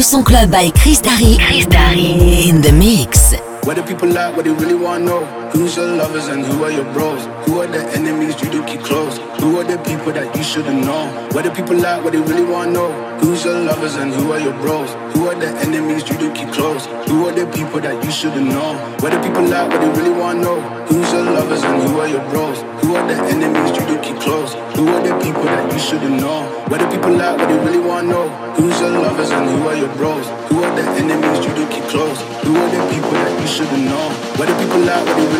Le son club by Chris Darry. Chris Darry in the mix. What do people like? What they really want to know? Who's your lovers and who are your bros? Who are the enemies you do keep close? Who are the people that you shouldn't know? What do people like? What they really want to know? Who's your lovers and who are your bros? Who are the enemies you do keep close? Who are the people that you shouldn't know? What do people like? What they really want to know? Who's your lovers and who are your bros? Who are the enemies you do keep close? Who are the people that you shouldn't know? What do people like? What they really want to know? Who's your lovers and who are your bros? Who are the enemies you do keep close? Who are the people that you shouldn't know? What do people like? What they really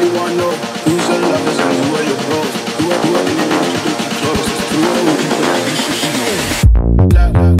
la, la,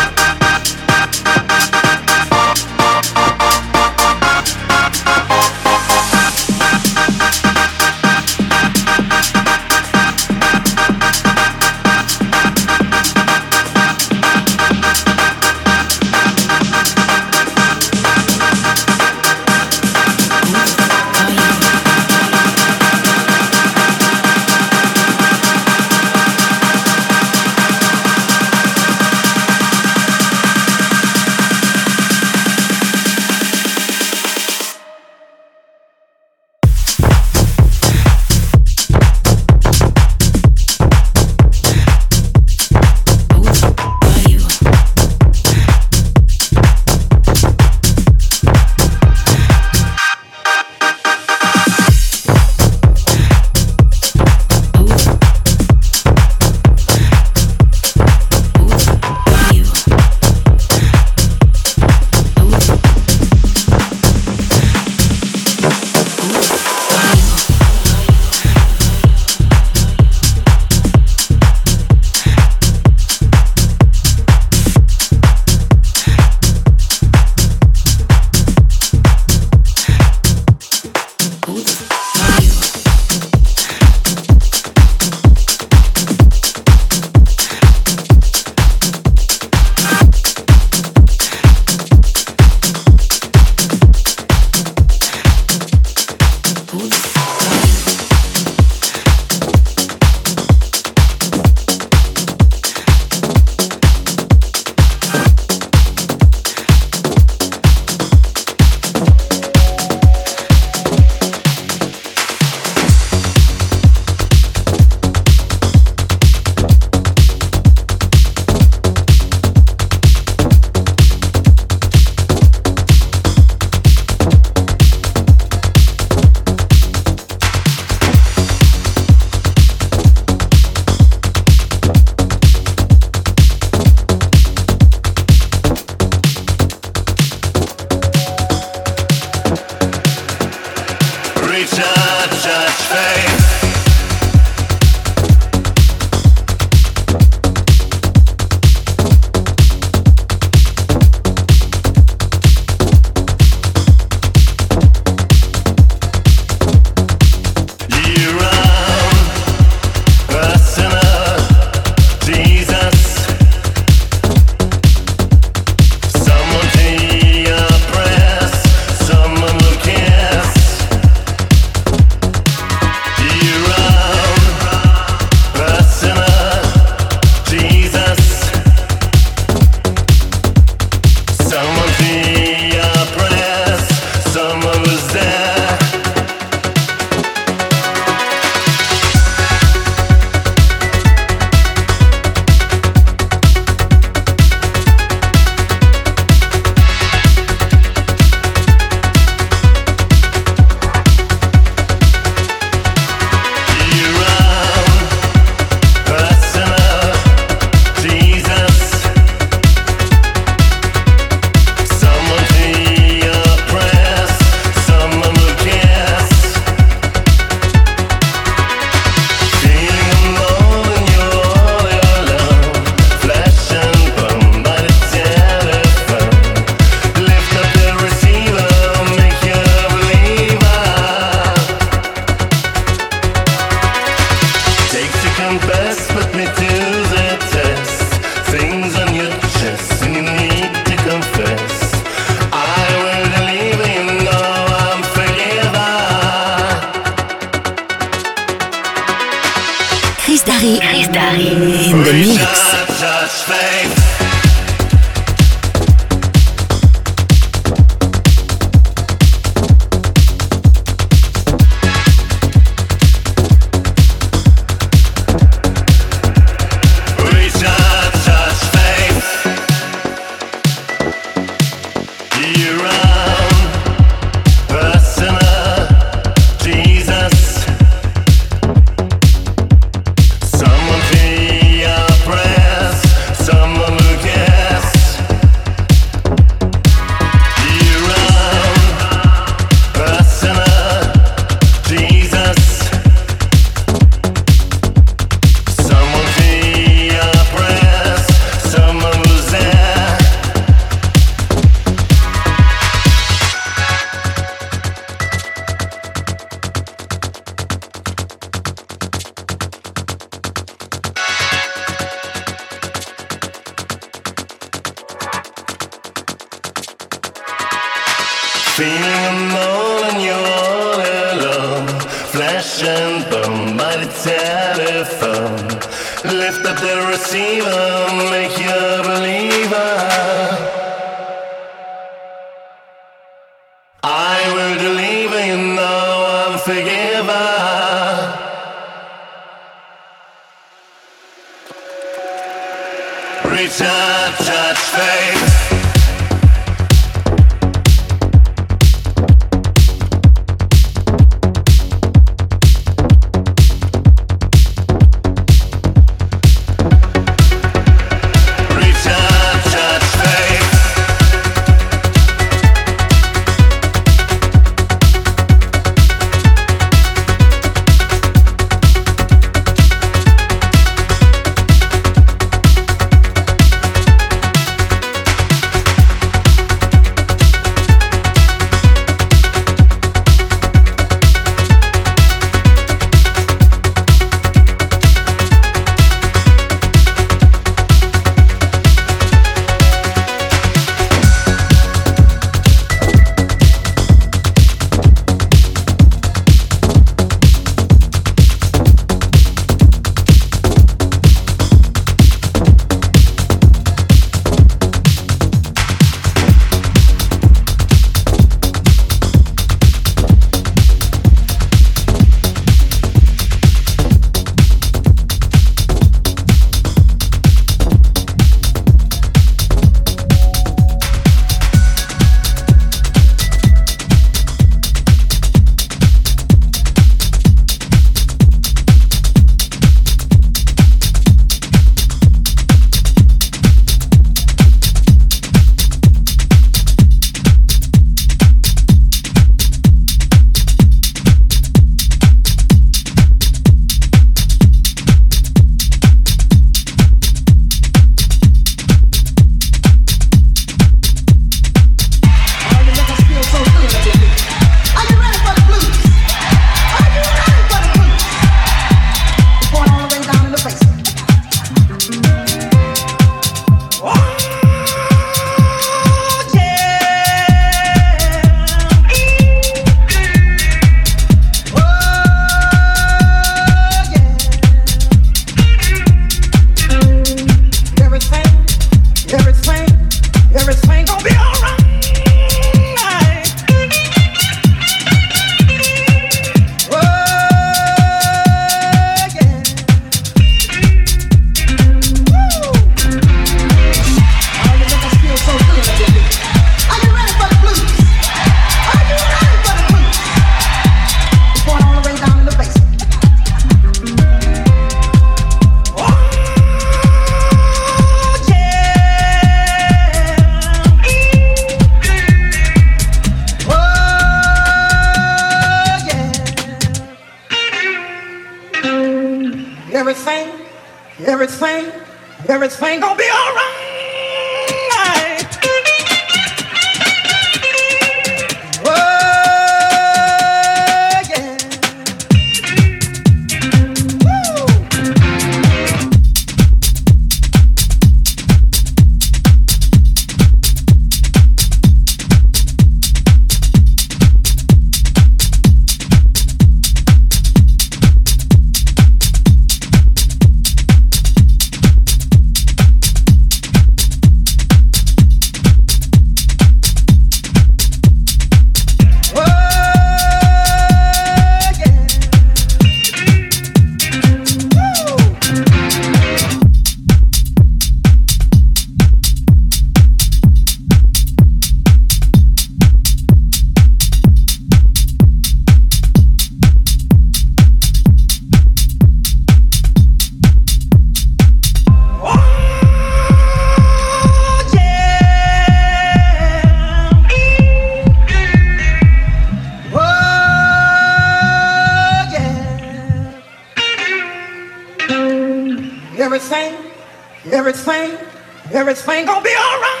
everything, everything gonna be alright.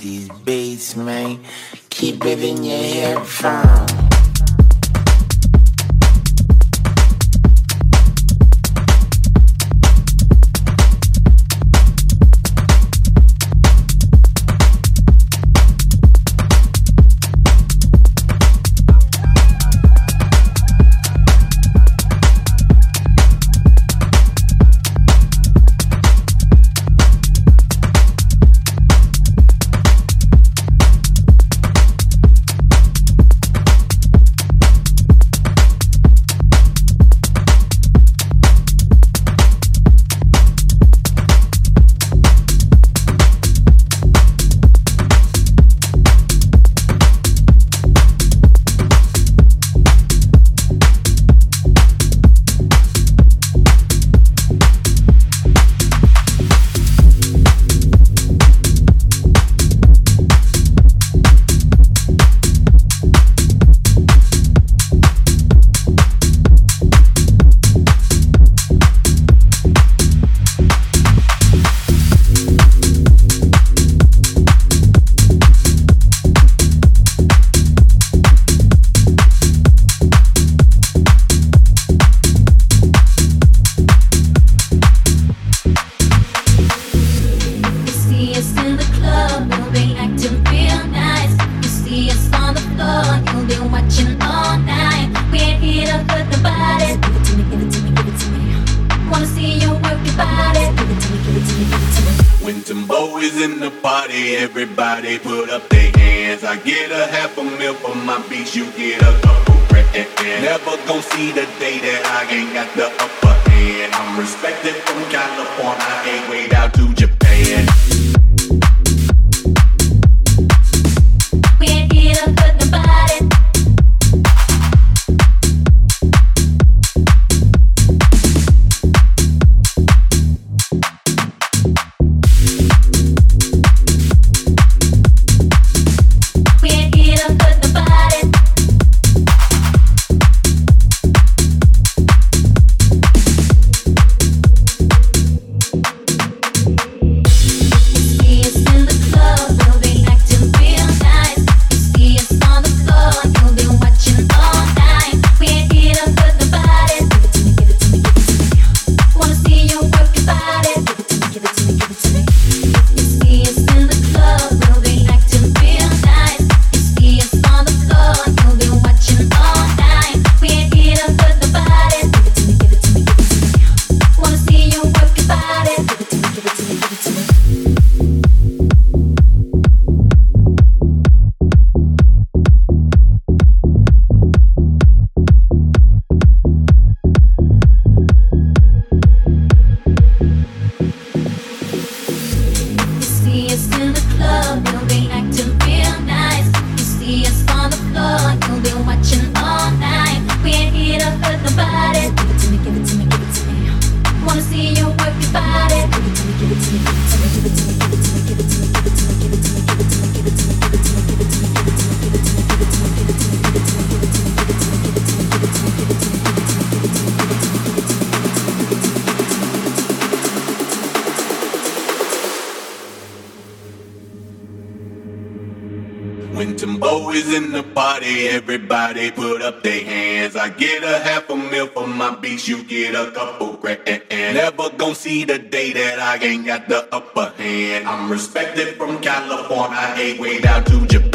these beats, man. Keep it in your headphones. got the upper hand. I'm respected from California, I way down to Japan.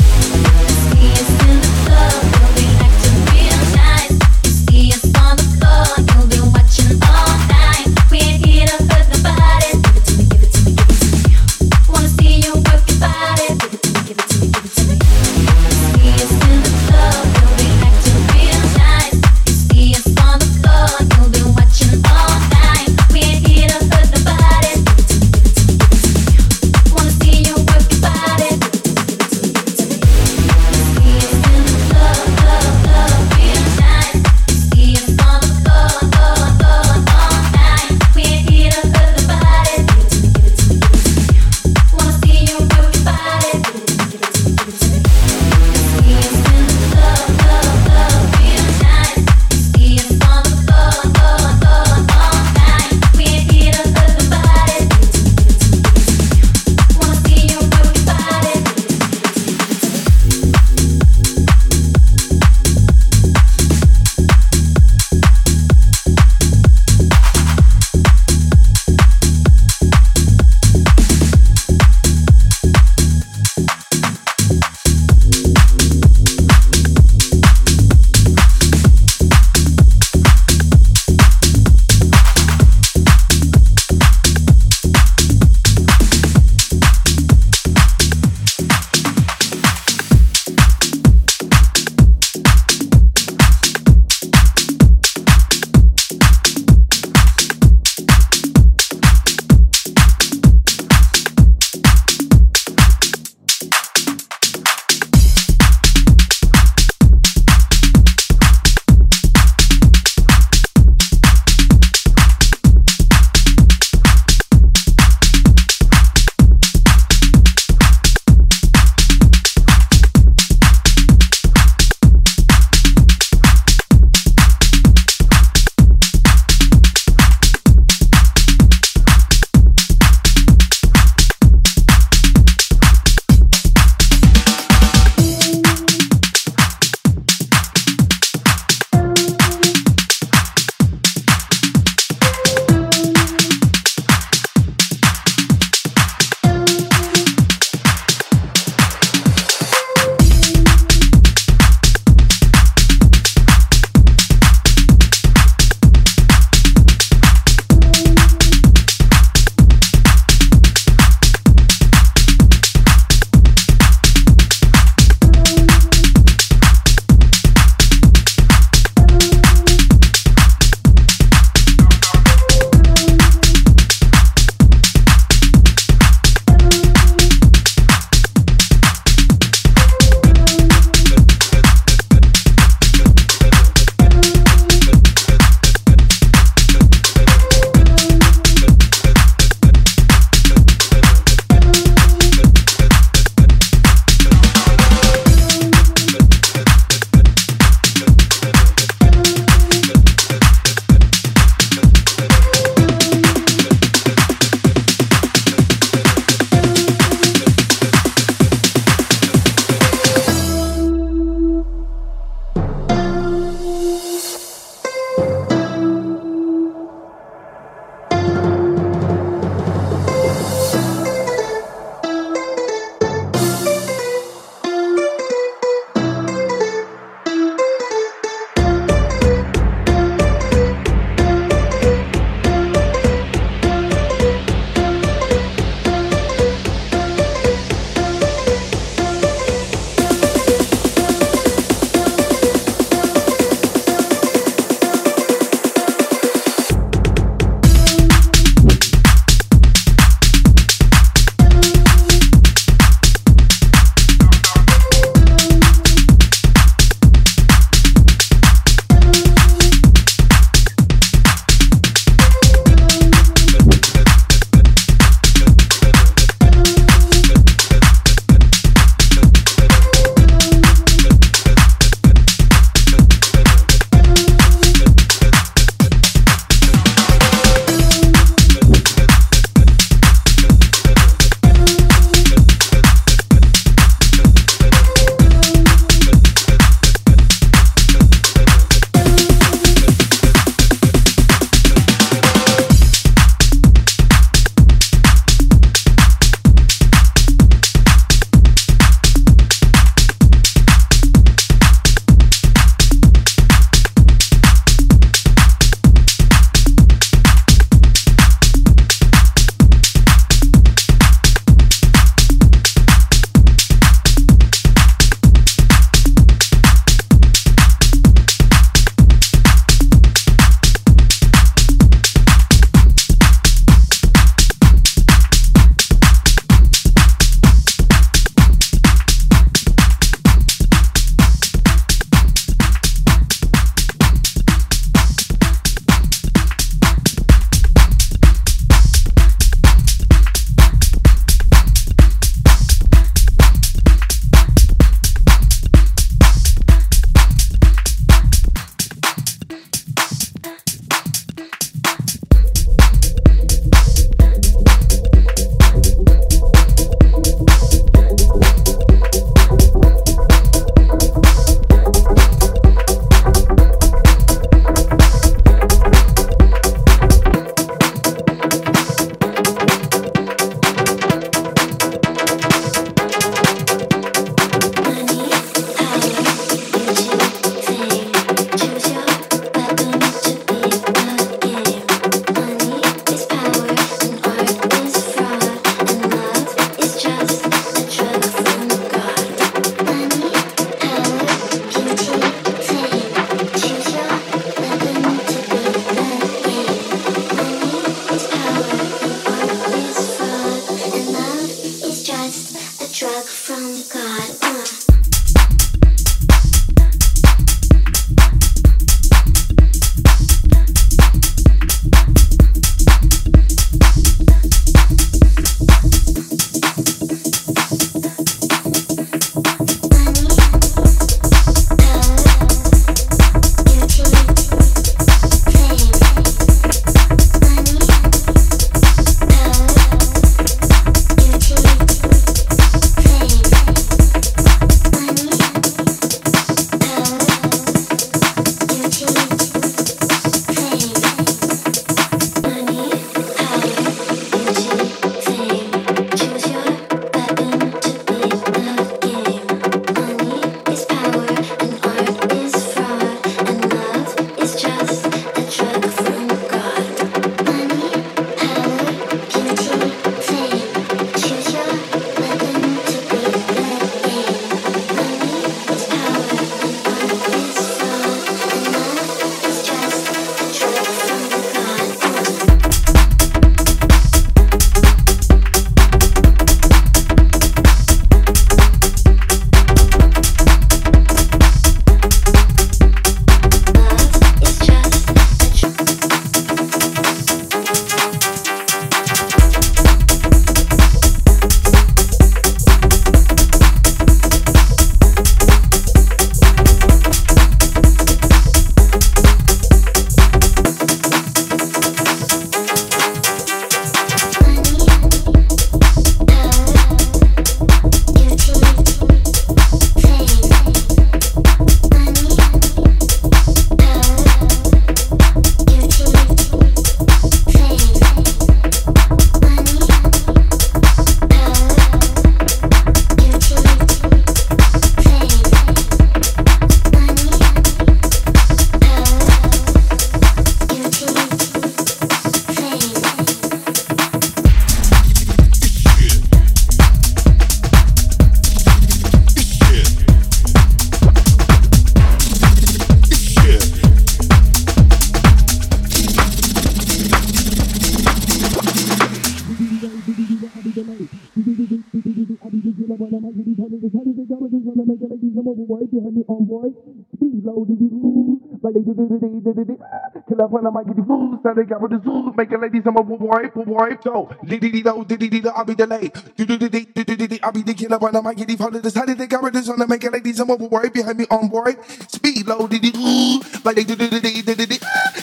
Till I find might get the food, so they got with the zoo, making ladies I'm a boy, boy, so dee dee dee dee dee dee I'll be delayed. Do do do do do do do I'll be the killer when I might get follow this. How did they got with this on the making ladies I'm a boy behind me on board? Speed low dee doo, like they do do do do do do do.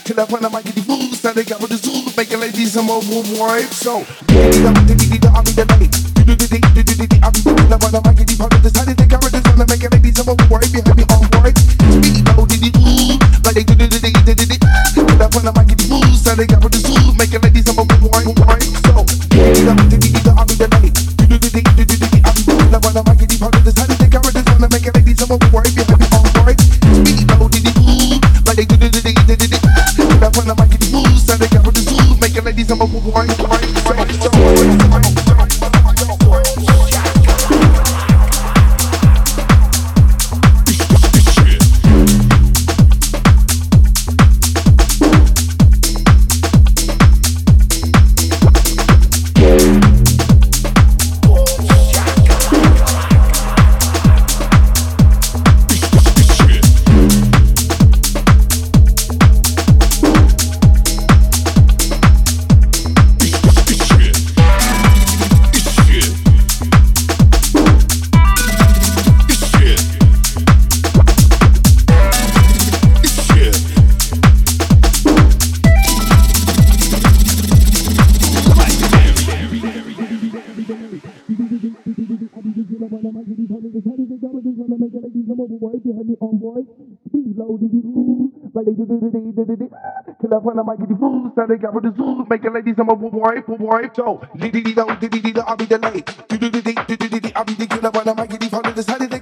Till I find might get the food, so they got with the zoo, making ladies I'm a boy, so dee dee dee dee I'll be delayed. Do do do do do do do I'll be the killer when I might get follow this. How did they got with this on the making ladies I'm a boy behind me on board? Speed they do do do do do do do. Till I find I the food, so they the zoo, making ladies I'm a boy, boy, so when get did they on the making ladies I'm a boy behind me Till I find might get the food, so they got with the zoo, making ladies I'm a boy, boy, so dee dee dee do dee dee dee I'll be delayed. Do do do dee do do dee I'll be the killer when I might get the follow this. How did they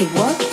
You've got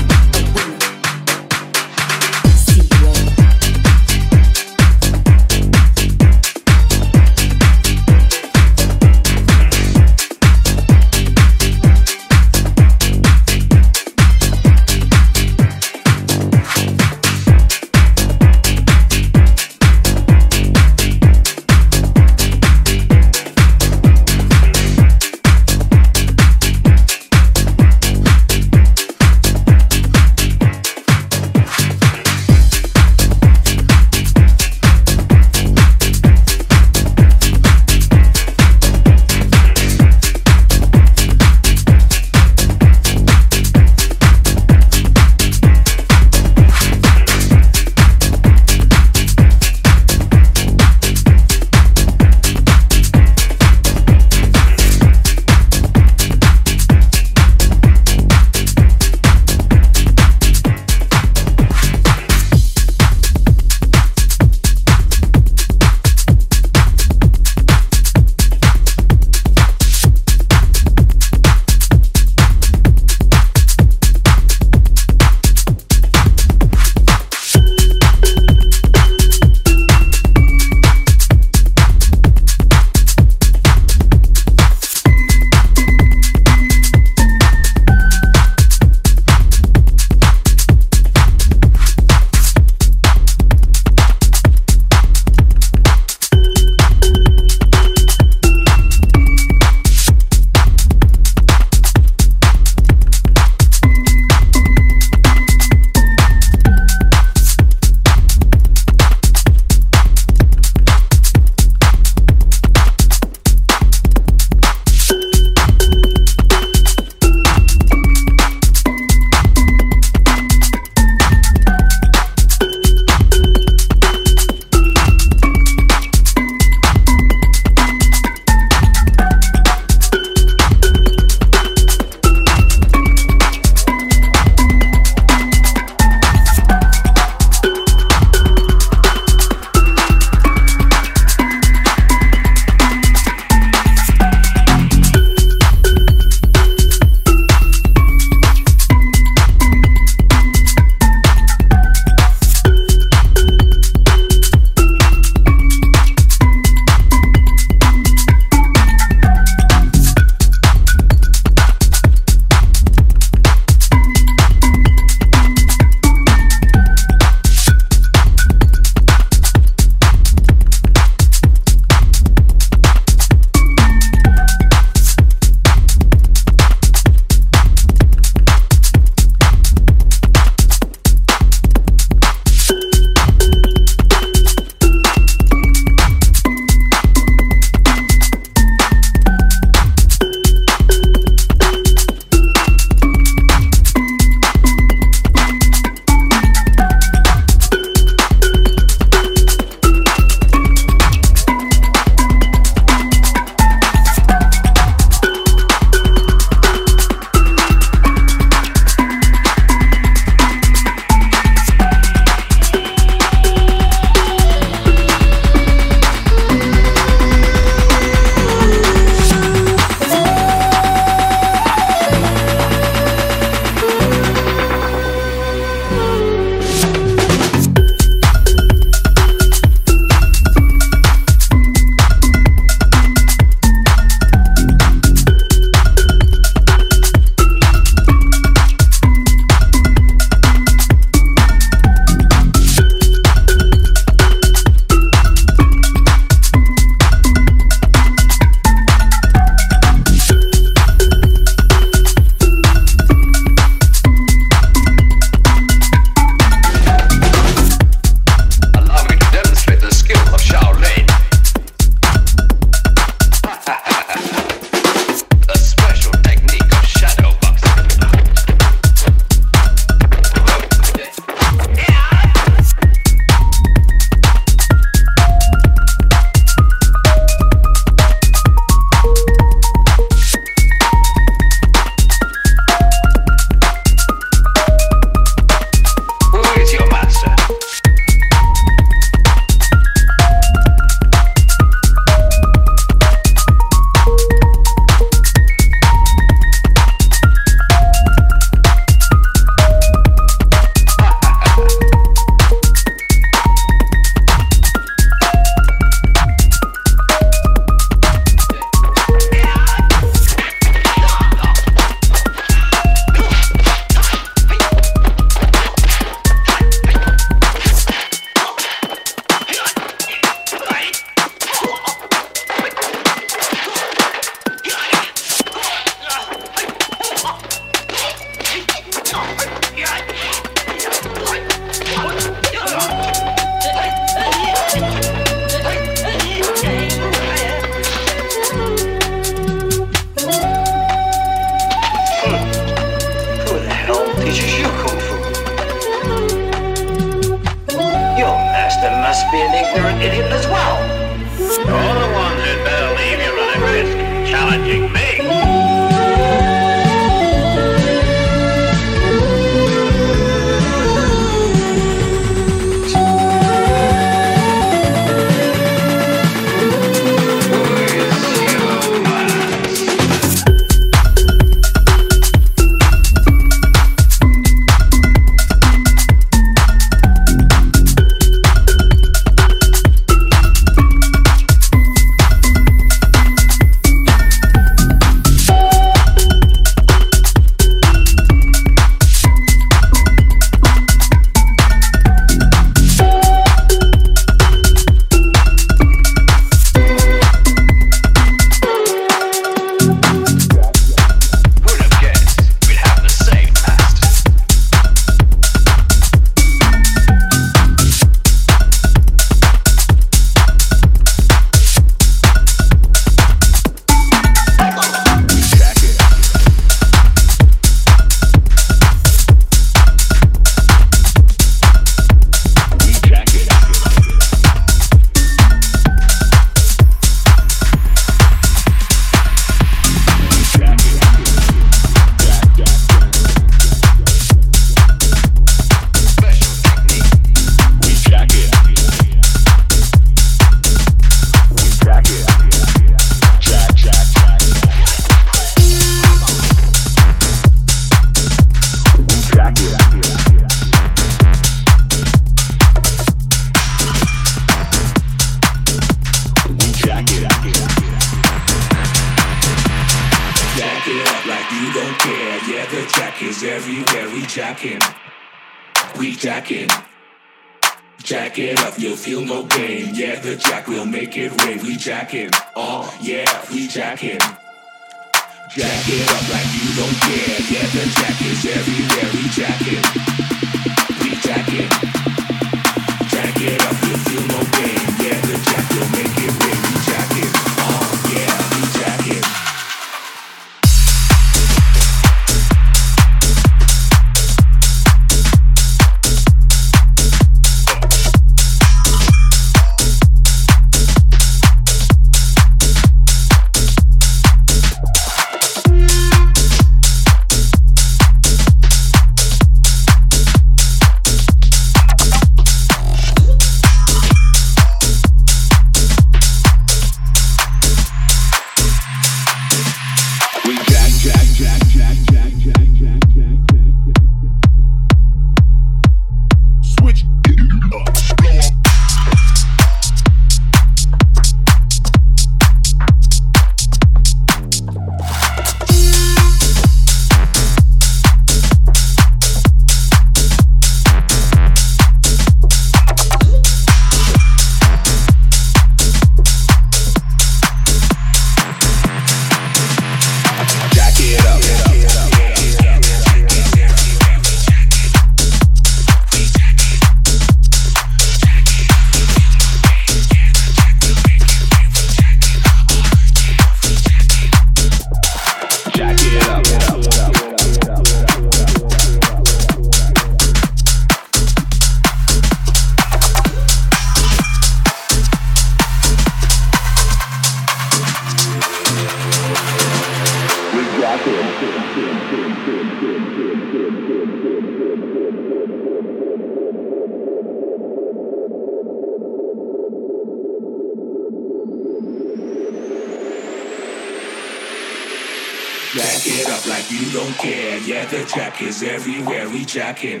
jacking,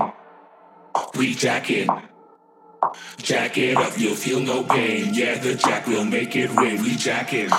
we jacking. Jack it up, you'll feel no pain. Yeah, the jack will make it rain. We jacking, oh